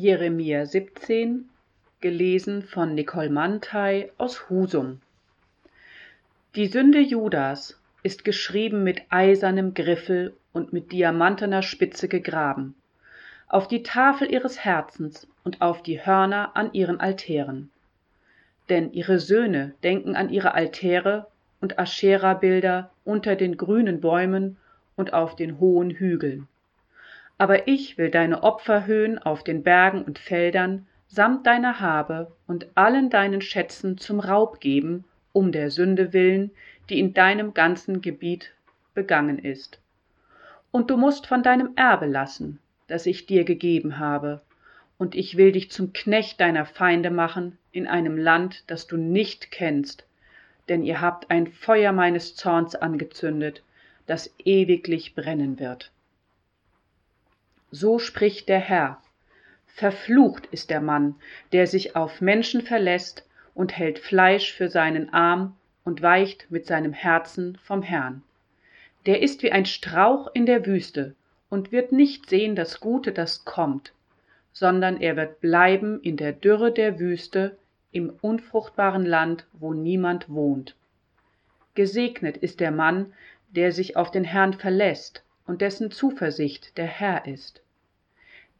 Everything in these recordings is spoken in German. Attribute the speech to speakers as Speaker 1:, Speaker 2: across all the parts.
Speaker 1: Jeremia 17, gelesen von Nicole Mantei aus Husum. Die Sünde Judas ist geschrieben mit eisernem Griffel und mit diamantener Spitze gegraben, auf die Tafel ihres Herzens und auf die Hörner an ihren Altären. Denn ihre Söhne denken an ihre Altäre und Aschera-Bilder unter den grünen Bäumen und auf den hohen Hügeln. Aber ich will deine Opferhöhen auf den Bergen und Feldern samt deiner Habe und allen deinen Schätzen zum Raub geben, um der Sünde willen, die in deinem ganzen Gebiet begangen ist. Und du musst von deinem Erbe lassen, das ich dir gegeben habe, und ich will dich zum Knecht deiner Feinde machen in einem Land, das du nicht kennst, denn ihr habt ein Feuer meines Zorns angezündet, das ewiglich brennen wird. So spricht der Herr. Verflucht ist der Mann, der sich auf Menschen verlässt und hält Fleisch für seinen Arm und weicht mit seinem Herzen vom Herrn. Der ist wie ein Strauch in der Wüste und wird nicht sehen das Gute, das kommt, sondern er wird bleiben in der Dürre der Wüste, im unfruchtbaren Land, wo niemand wohnt. Gesegnet ist der Mann, der sich auf den Herrn verlässt und dessen Zuversicht der Herr ist.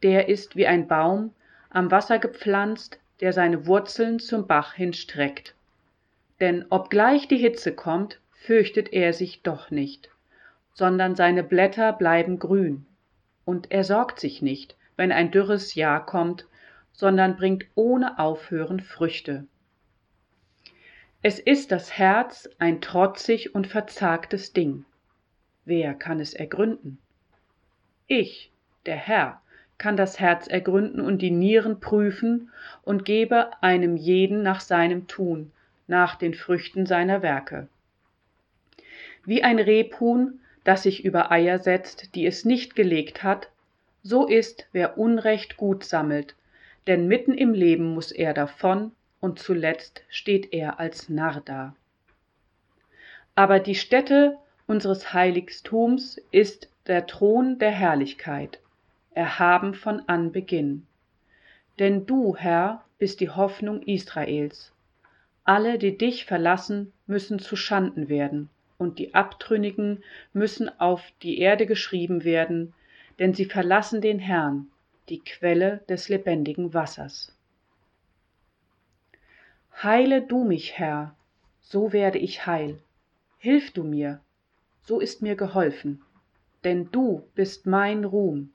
Speaker 1: Der ist wie ein Baum, am Wasser gepflanzt, der seine Wurzeln zum Bach hinstreckt. Denn obgleich die Hitze kommt, fürchtet er sich doch nicht, sondern seine Blätter bleiben grün. Und er sorgt sich nicht, wenn ein dürres Jahr kommt, sondern bringt ohne Aufhören Früchte. Es ist das Herz ein trotzig und verzagtes Ding. Wer kann es ergründen? Ich, der Herr, kann das Herz ergründen und die Nieren prüfen und gebe einem jeden nach seinem Tun, nach den Früchten seiner Werke. Wie ein Rebhuhn, das sich über Eier setzt, die es nicht gelegt hat, so ist, wer Unrecht gut sammelt, denn mitten im Leben muss er davon, und zuletzt steht er als Narr da. Aber die Stätte unseres Heiligtums ist der Thron der Herrlichkeit, erhaben von Anbeginn. Denn du, Herr, bist die Hoffnung Israels. Alle, die dich verlassen, müssen zu Schanden werden, und die Abtrünnigen müssen auf die Erde geschrieben werden, denn sie verlassen den Herrn, die Quelle des lebendigen Wassers. Heile du mich, Herr, so werde ich heil. Hilf du mir, so ist mir geholfen, denn du bist mein Ruhm.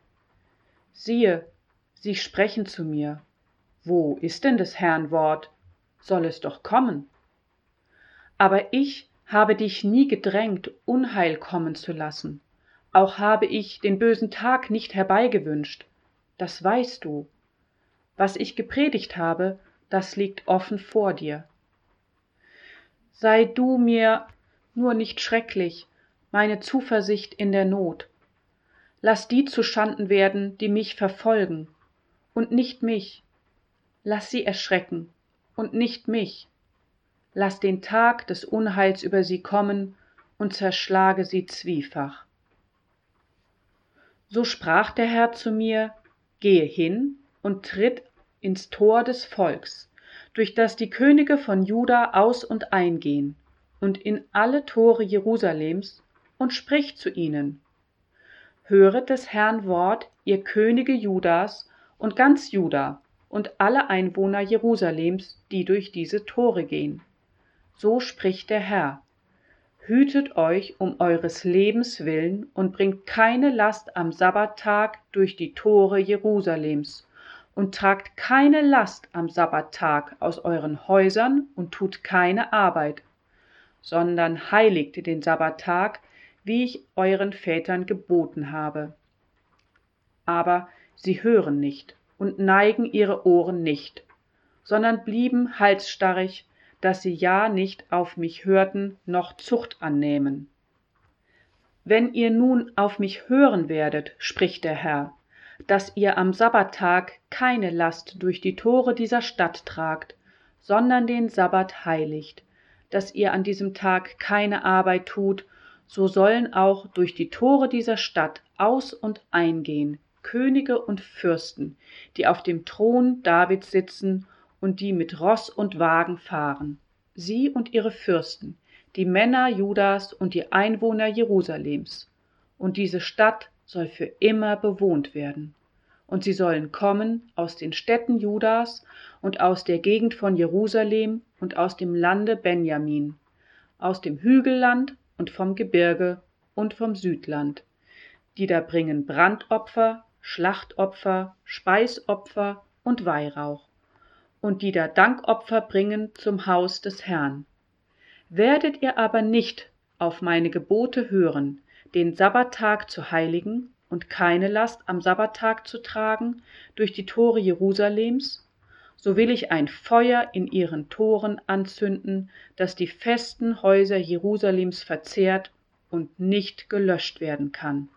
Speaker 1: Siehe, sie sprechen zu mir, wo ist denn des Herrn Wort? Soll es doch kommen. Aber ich habe dich nie gedrängt, Unheil kommen zu lassen, auch habe ich den bösen Tag nicht herbeigewünscht, das weißt du. Was ich gepredigt habe, das liegt offen vor dir. Sei du mir nur nicht schrecklich, meine Zuversicht in der Not. Lass die zuschanden werden, die mich verfolgen, und nicht mich. Lass sie erschrecken, und nicht mich. Lass den Tag des Unheils über sie kommen und zerschlage sie zwiefach. So sprach der Herr zu mir, gehe hin und tritt ins Tor des Volks, durch das die Könige von Juda aus und eingehen, und in alle Tore Jerusalems und spricht zu ihnen. Höret des Herrn Wort, ihr Könige Judas und ganz Juda und alle Einwohner Jerusalems, die durch diese Tore gehen. So spricht der Herr. Hütet euch um eures Lebens willen und bringt keine Last am Sabbattag durch die Tore Jerusalems und tragt keine Last am Sabbattag aus euren Häusern und tut keine Arbeit, sondern heiligt den Sabbattag, wie ich euren Vätern geboten habe. Aber sie hören nicht und neigen ihre Ohren nicht, sondern blieben halsstarrig, dass sie ja nicht auf mich hörten noch Zucht annehmen. Wenn ihr nun auf mich hören werdet, spricht der Herr, dass ihr am Sabbattag keine Last durch die Tore dieser Stadt tragt, sondern den Sabbat heiligt, dass ihr an diesem Tag keine Arbeit tut so sollen auch durch die Tore dieser Stadt aus und eingehen Könige und Fürsten, die auf dem Thron Davids sitzen und die mit Ross und Wagen fahren, sie und ihre Fürsten, die Männer Judas und die Einwohner Jerusalems. Und diese Stadt soll für immer bewohnt werden. Und sie sollen kommen aus den Städten Judas und aus der Gegend von Jerusalem und aus dem Lande Benjamin, aus dem Hügelland und vom Gebirge und vom Südland, die da bringen Brandopfer, Schlachtopfer, Speisopfer und Weihrauch, und die da Dankopfer bringen zum Haus des Herrn. Werdet ihr aber nicht auf meine Gebote hören, den Sabbattag zu heiligen und keine Last am Sabbattag zu tragen durch die Tore Jerusalems, so will ich ein Feuer in ihren Toren anzünden, das die festen Häuser Jerusalems verzehrt und nicht gelöscht werden kann.